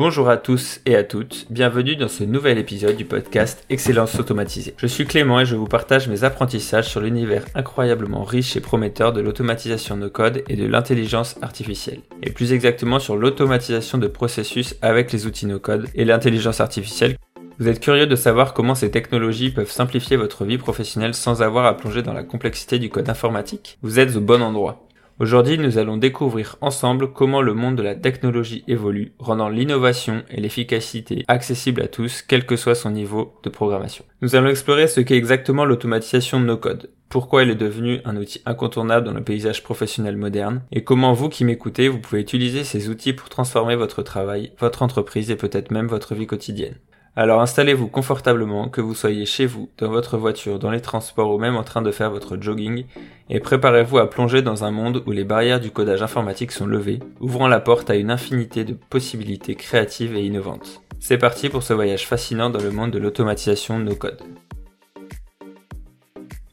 Bonjour à tous et à toutes, bienvenue dans ce nouvel épisode du podcast Excellence automatisée. Je suis Clément et je vous partage mes apprentissages sur l'univers incroyablement riche et prometteur de l'automatisation no code et de l'intelligence artificielle. Et plus exactement sur l'automatisation de processus avec les outils no code et l'intelligence artificielle. Vous êtes curieux de savoir comment ces technologies peuvent simplifier votre vie professionnelle sans avoir à plonger dans la complexité du code informatique? Vous êtes au bon endroit. Aujourd'hui, nous allons découvrir ensemble comment le monde de la technologie évolue, rendant l'innovation et l'efficacité accessibles à tous, quel que soit son niveau de programmation. Nous allons explorer ce qu'est exactement l'automatisation de nos codes, pourquoi elle est devenue un outil incontournable dans le paysage professionnel moderne, et comment vous qui m'écoutez, vous pouvez utiliser ces outils pour transformer votre travail, votre entreprise et peut-être même votre vie quotidienne. Alors installez-vous confortablement, que vous soyez chez vous, dans votre voiture, dans les transports ou même en train de faire votre jogging, et préparez-vous à plonger dans un monde où les barrières du codage informatique sont levées, ouvrant la porte à une infinité de possibilités créatives et innovantes. C'est parti pour ce voyage fascinant dans le monde de l'automatisation de nos codes.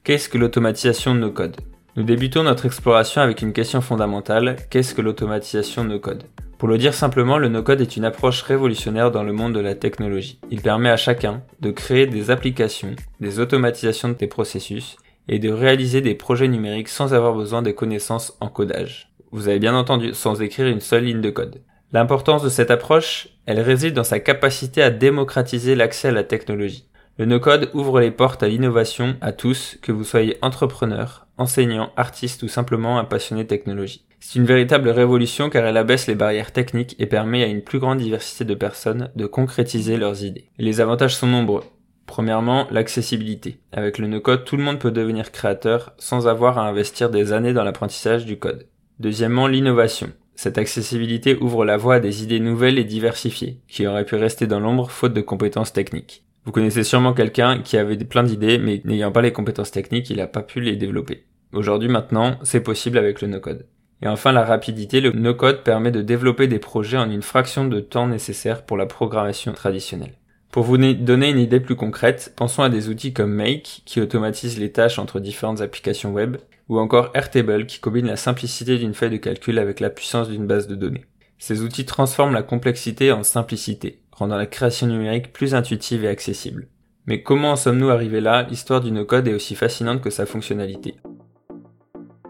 Qu'est-ce que l'automatisation de nos codes? Nous débutons notre exploration avec une question fondamentale, qu'est-ce que l'automatisation de nos codes? Pour le dire simplement, le no-code est une approche révolutionnaire dans le monde de la technologie. Il permet à chacun de créer des applications, des automatisations de tes processus et de réaliser des projets numériques sans avoir besoin des connaissances en codage. Vous avez bien entendu, sans écrire une seule ligne de code. L'importance de cette approche, elle réside dans sa capacité à démocratiser l'accès à la technologie. Le no-code ouvre les portes à l'innovation à tous, que vous soyez entrepreneur, enseignant, artiste ou simplement un passionné de technologie. C'est une véritable révolution car elle abaisse les barrières techniques et permet à une plus grande diversité de personnes de concrétiser leurs idées. les avantages sont nombreux. Premièrement, l'accessibilité. Avec le no-code, tout le monde peut devenir créateur sans avoir à investir des années dans l'apprentissage du code. Deuxièmement, l'innovation. Cette accessibilité ouvre la voie à des idées nouvelles et diversifiées, qui auraient pu rester dans l'ombre faute de compétences techniques. Vous connaissez sûrement quelqu'un qui avait plein d'idées, mais n'ayant pas les compétences techniques, il n'a pas pu les développer. Aujourd'hui maintenant, c'est possible avec le no-code. Et enfin, la rapidité, le no-code permet de développer des projets en une fraction de temps nécessaire pour la programmation traditionnelle. Pour vous donner une idée plus concrète, pensons à des outils comme Make qui automatisent les tâches entre différentes applications web, ou encore Airtable qui combine la simplicité d'une feuille de calcul avec la puissance d'une base de données. Ces outils transforment la complexité en simplicité, rendant la création numérique plus intuitive et accessible. Mais comment en sommes-nous arrivés là? L'histoire du no-code est aussi fascinante que sa fonctionnalité.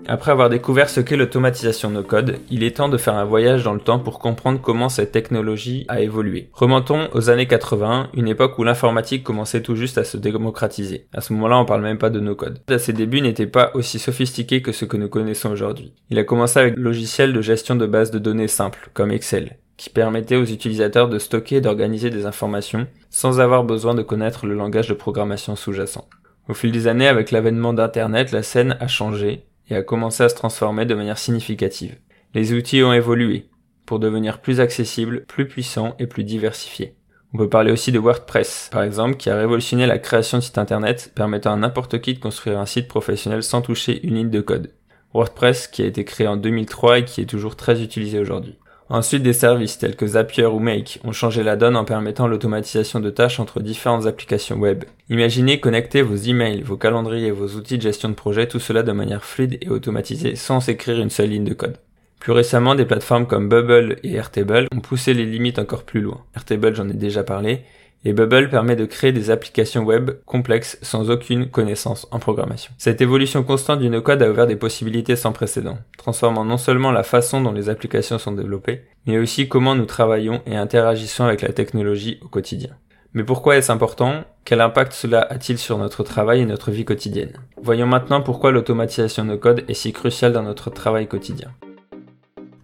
Après avoir découvert ce qu'est l'automatisation no code, il est temps de faire un voyage dans le temps pour comprendre comment cette technologie a évolué. Remontons aux années 80, une époque où l'informatique commençait tout juste à se démocratiser. À ce moment-là, on parle même pas de no code. À ses débuts, n'était pas aussi sophistiqué que ce que nous connaissons aujourd'hui. Il a commencé avec le logiciel de gestion de bases de données simples, comme Excel qui permettait aux utilisateurs de stocker et d'organiser des informations sans avoir besoin de connaître le langage de programmation sous-jacent. Au fil des années, avec l'avènement d'Internet, la scène a changé et a commencé à se transformer de manière significative. Les outils ont évolué pour devenir plus accessibles, plus puissants et plus diversifiés. On peut parler aussi de WordPress, par exemple, qui a révolutionné la création de sites internet, permettant à n'importe qui de construire un site professionnel sans toucher une ligne de code. WordPress, qui a été créé en 2003 et qui est toujours très utilisé aujourd'hui. Ensuite, des services tels que Zapier ou Make ont changé la donne en permettant l'automatisation de tâches entre différentes applications web. Imaginez connecter vos emails, vos calendriers vos outils de gestion de projet, tout cela de manière fluide et automatisée sans écrire une seule ligne de code. Plus récemment, des plateformes comme Bubble et Airtable ont poussé les limites encore plus loin. Airtable, j'en ai déjà parlé, et Bubble permet de créer des applications web complexes sans aucune connaissance en programmation. Cette évolution constante du no-code a ouvert des possibilités sans précédent, transformant non seulement la façon dont les applications sont développées, mais aussi comment nous travaillons et interagissons avec la technologie au quotidien. Mais pourquoi est-ce important? Quel impact cela a-t-il sur notre travail et notre vie quotidienne? Voyons maintenant pourquoi l'automatisation no-code est si cruciale dans notre travail quotidien.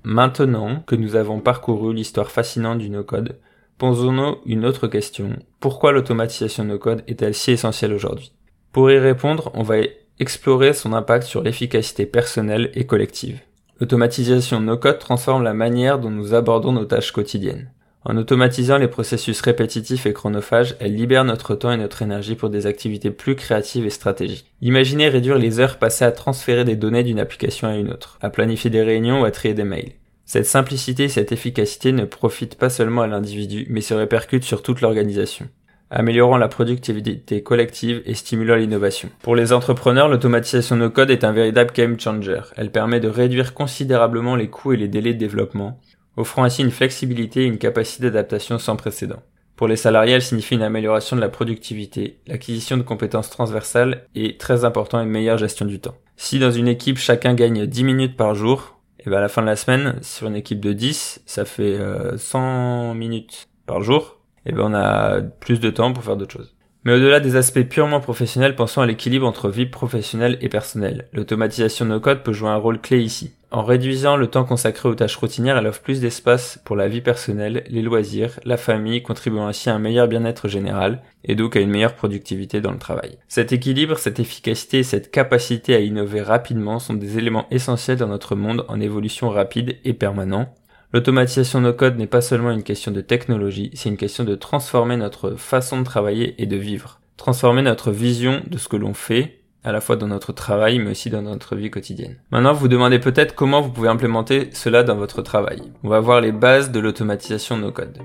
Maintenant que nous avons parcouru l'histoire fascinante du no-code, Posons-nous une autre question. Pourquoi l'automatisation no code est-elle si essentielle aujourd'hui? Pour y répondre, on va explorer son impact sur l'efficacité personnelle et collective. L'automatisation no code transforme la manière dont nous abordons nos tâches quotidiennes. En automatisant les processus répétitifs et chronophages, elle libère notre temps et notre énergie pour des activités plus créatives et stratégiques. Imaginez réduire les heures passées à transférer des données d'une application à une autre, à planifier des réunions ou à trier des mails. Cette simplicité et cette efficacité ne profitent pas seulement à l'individu, mais se répercutent sur toute l'organisation, améliorant la productivité collective et stimulant l'innovation. Pour les entrepreneurs, l'automatisation no code est un véritable game changer. Elle permet de réduire considérablement les coûts et les délais de développement, offrant ainsi une flexibilité et une capacité d'adaptation sans précédent. Pour les salariés, elle signifie une amélioration de la productivité, l'acquisition de compétences transversales et, très important, une meilleure gestion du temps. Si dans une équipe chacun gagne 10 minutes par jour, et bien à la fin de la semaine, sur une équipe de 10, ça fait 100 euh, minutes par jour, et ben on a plus de temps pour faire d'autres choses. Mais au-delà des aspects purement professionnels, pensons à l'équilibre entre vie professionnelle et personnelle. L'automatisation no code peut jouer un rôle clé ici. En réduisant le temps consacré aux tâches routinières, elle offre plus d'espace pour la vie personnelle, les loisirs, la famille, contribuant ainsi à un meilleur bien-être général et donc à une meilleure productivité dans le travail. Cet équilibre, cette efficacité et cette capacité à innover rapidement sont des éléments essentiels dans notre monde en évolution rapide et permanent, L'automatisation no code n'est pas seulement une question de technologie, c'est une question de transformer notre façon de travailler et de vivre. Transformer notre vision de ce que l'on fait, à la fois dans notre travail, mais aussi dans notre vie quotidienne. Maintenant, vous vous demandez peut-être comment vous pouvez implémenter cela dans votre travail. On va voir les bases de l'automatisation no code.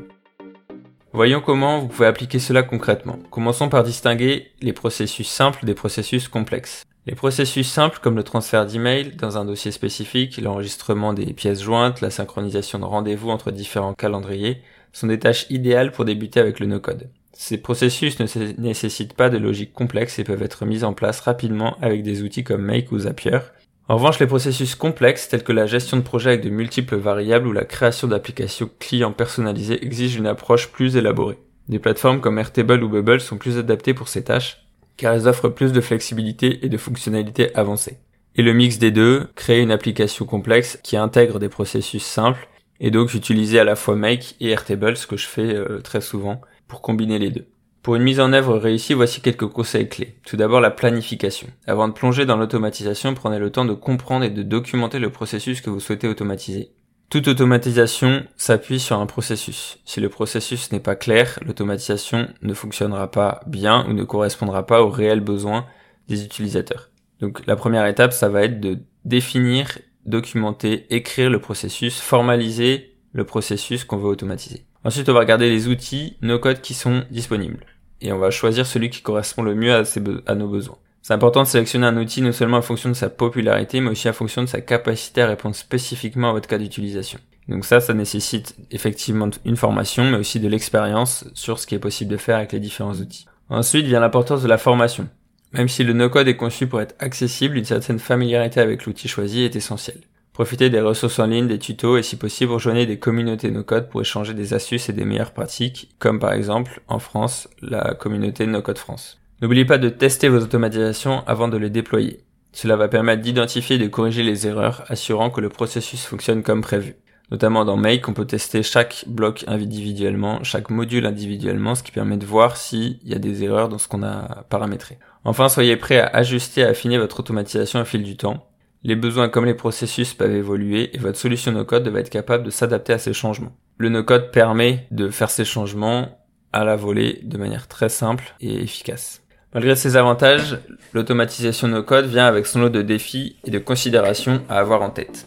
Voyons comment vous pouvez appliquer cela concrètement. Commençons par distinguer les processus simples des processus complexes. Les processus simples comme le transfert d'email dans un dossier spécifique, l'enregistrement des pièces jointes, la synchronisation de rendez-vous entre différents calendriers sont des tâches idéales pour débuter avec le no-code. Ces processus ne nécessitent pas de logique complexe et peuvent être mis en place rapidement avec des outils comme Make ou Zapier. En revanche, les processus complexes tels que la gestion de projets avec de multiples variables ou la création d'applications clients personnalisées exigent une approche plus élaborée. Des plateformes comme Airtable ou Bubble sont plus adaptées pour ces tâches car elles offrent plus de flexibilité et de fonctionnalités avancées. Et le mix des deux crée une application complexe qui intègre des processus simples et donc j'utilisais à la fois Make et Airtable, ce que je fais euh, très souvent, pour combiner les deux. Pour une mise en œuvre réussie, voici quelques conseils clés. Tout d'abord, la planification. Avant de plonger dans l'automatisation, prenez le temps de comprendre et de documenter le processus que vous souhaitez automatiser. Toute automatisation s'appuie sur un processus. Si le processus n'est pas clair, l'automatisation ne fonctionnera pas bien ou ne correspondra pas aux réels besoins des utilisateurs. Donc la première étape, ça va être de définir, documenter, écrire le processus, formaliser le processus qu'on veut automatiser. Ensuite, on va regarder les outils, nos codes qui sont disponibles. Et on va choisir celui qui correspond le mieux à, à nos besoins. C'est important de sélectionner un outil non seulement en fonction de sa popularité, mais aussi en fonction de sa capacité à répondre spécifiquement à votre cas d'utilisation. Donc ça, ça nécessite effectivement une formation, mais aussi de l'expérience sur ce qui est possible de faire avec les différents outils. Ensuite vient l'importance de la formation. Même si le no-code est conçu pour être accessible, une certaine familiarité avec l'outil choisi est essentielle. Profitez des ressources en ligne, des tutos et si possible rejoignez des communautés no-code pour échanger des astuces et des meilleures pratiques, comme par exemple en France la communauté No-Code France. N'oubliez pas de tester vos automatisations avant de les déployer. Cela va permettre d'identifier et de corriger les erreurs, assurant que le processus fonctionne comme prévu. Notamment dans Make, on peut tester chaque bloc individuellement, chaque module individuellement, ce qui permet de voir s'il y a des erreurs dans ce qu'on a paramétré. Enfin, soyez prêt à ajuster et affiner votre automatisation au fil du temps. Les besoins comme les processus peuvent évoluer et votre solution no-code devrait être capable de s'adapter à ces changements. Le no-code permet de faire ces changements à la volée de manière très simple et efficace. Malgré ces avantages, l'automatisation no code vient avec son lot de défis et de considérations à avoir en tête.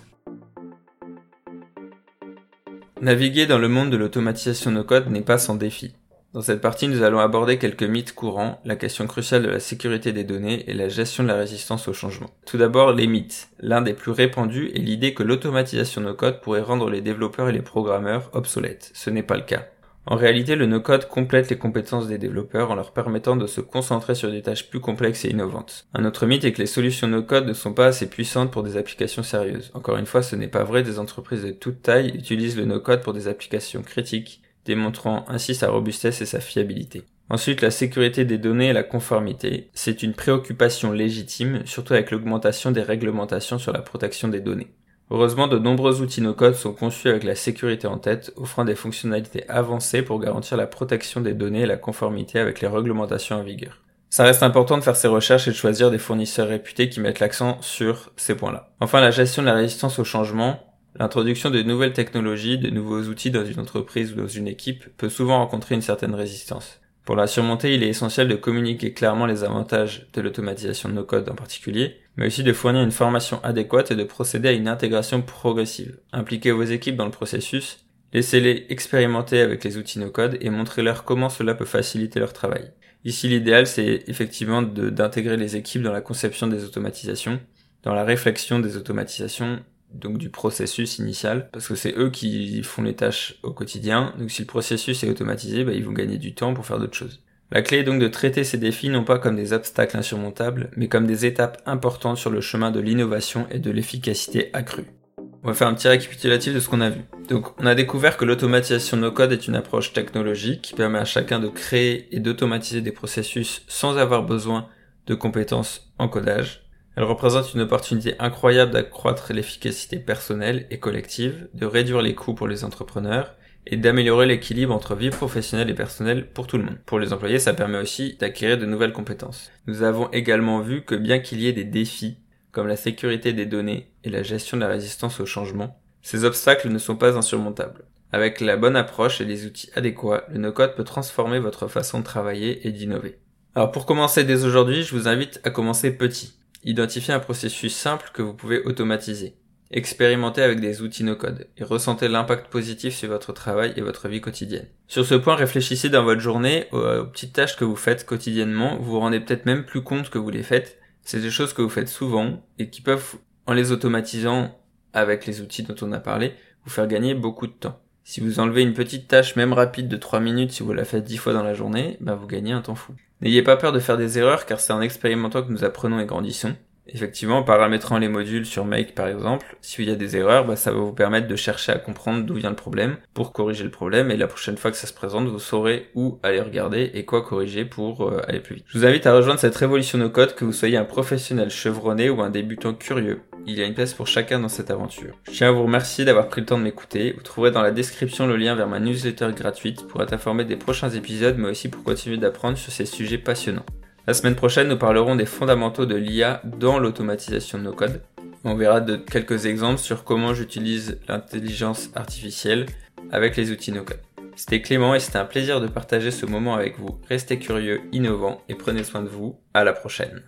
Naviguer dans le monde de l'automatisation no code n'est pas sans défi. Dans cette partie, nous allons aborder quelques mythes courants, la question cruciale de la sécurité des données et la gestion de la résistance au changement. Tout d'abord, les mythes. L'un des plus répandus est l'idée que l'automatisation no code pourrait rendre les développeurs et les programmeurs obsolètes. Ce n'est pas le cas. En réalité, le no-code complète les compétences des développeurs en leur permettant de se concentrer sur des tâches plus complexes et innovantes. Un autre mythe est que les solutions no-code ne sont pas assez puissantes pour des applications sérieuses. Encore une fois, ce n'est pas vrai, des entreprises de toute taille utilisent le no-code pour des applications critiques, démontrant ainsi sa robustesse et sa fiabilité. Ensuite, la sécurité des données et la conformité. C'est une préoccupation légitime, surtout avec l'augmentation des réglementations sur la protection des données. Heureusement, de nombreux outils no-code sont conçus avec la sécurité en tête, offrant des fonctionnalités avancées pour garantir la protection des données et la conformité avec les réglementations en vigueur. Ça reste important de faire ces recherches et de choisir des fournisseurs réputés qui mettent l'accent sur ces points-là. Enfin, la gestion de la résistance au changement. L'introduction de nouvelles technologies, de nouveaux outils dans une entreprise ou dans une équipe peut souvent rencontrer une certaine résistance. Pour la surmonter, il est essentiel de communiquer clairement les avantages de l'automatisation de nos codes en particulier, mais aussi de fournir une formation adéquate et de procéder à une intégration progressive. Impliquez vos équipes dans le processus, laissez-les expérimenter avec les outils no-code et montrez-leur comment cela peut faciliter leur travail. Ici, l'idéal, c'est effectivement d'intégrer les équipes dans la conception des automatisations, dans la réflexion des automatisations, donc du processus initial, parce que c'est eux qui font les tâches au quotidien. Donc si le processus est automatisé, bah, ils vont gagner du temps pour faire d'autres choses. La clé est donc de traiter ces défis non pas comme des obstacles insurmontables, mais comme des étapes importantes sur le chemin de l'innovation et de l'efficacité accrue. On va faire un petit récapitulatif de ce qu'on a vu. Donc, on a découvert que l'automatisation no code est une approche technologique qui permet à chacun de créer et d'automatiser des processus sans avoir besoin de compétences en codage. Elle représente une opportunité incroyable d'accroître l'efficacité personnelle et collective, de réduire les coûts pour les entrepreneurs et d'améliorer l'équilibre entre vie professionnelle et personnelle pour tout le monde. Pour les employés, ça permet aussi d'acquérir de nouvelles compétences. Nous avons également vu que bien qu'il y ait des défis, comme la sécurité des données et la gestion de la résistance au changement, ces obstacles ne sont pas insurmontables. Avec la bonne approche et les outils adéquats, le no-code peut transformer votre façon de travailler et d'innover. Alors pour commencer dès aujourd'hui, je vous invite à commencer petit. Identifiez un processus simple que vous pouvez automatiser. Expérimentez avec des outils no-code et ressentez l'impact positif sur votre travail et votre vie quotidienne. Sur ce point, réfléchissez dans votre journée aux, petites tâches que vous faites quotidiennement. Vous vous rendez peut-être même plus compte que vous les faites. C'est des choses que vous faites souvent et qui peuvent, en les automatisant avec les outils dont on a parlé, vous faire gagner beaucoup de temps. Si vous enlevez une petite tâche, même rapide de 3 minutes, si vous la faites 10 fois dans la journée, bah vous gagnez un temps fou. N'ayez pas peur de faire des erreurs car c'est en expérimentant que nous apprenons et grandissons. Effectivement, en paramétrant les modules sur Make par exemple, s'il y a des erreurs, bah, ça va vous permettre de chercher à comprendre d'où vient le problème pour corriger le problème et la prochaine fois que ça se présente, vous saurez où aller regarder et quoi corriger pour euh, aller plus vite. Je vous invite à rejoindre cette révolution no code que vous soyez un professionnel chevronné ou un débutant curieux. Il y a une place pour chacun dans cette aventure. Je tiens à vous remercier d'avoir pris le temps de m'écouter. Vous trouverez dans la description le lien vers ma newsletter gratuite pour être informé des prochains épisodes mais aussi pour continuer d'apprendre sur ces sujets passionnants. La semaine prochaine, nous parlerons des fondamentaux de l'IA dans l'automatisation de nos codes. On verra de quelques exemples sur comment j'utilise l'intelligence artificielle avec les outils no-code. C'était Clément et c'était un plaisir de partager ce moment avec vous. Restez curieux, innovants et prenez soin de vous. À la prochaine.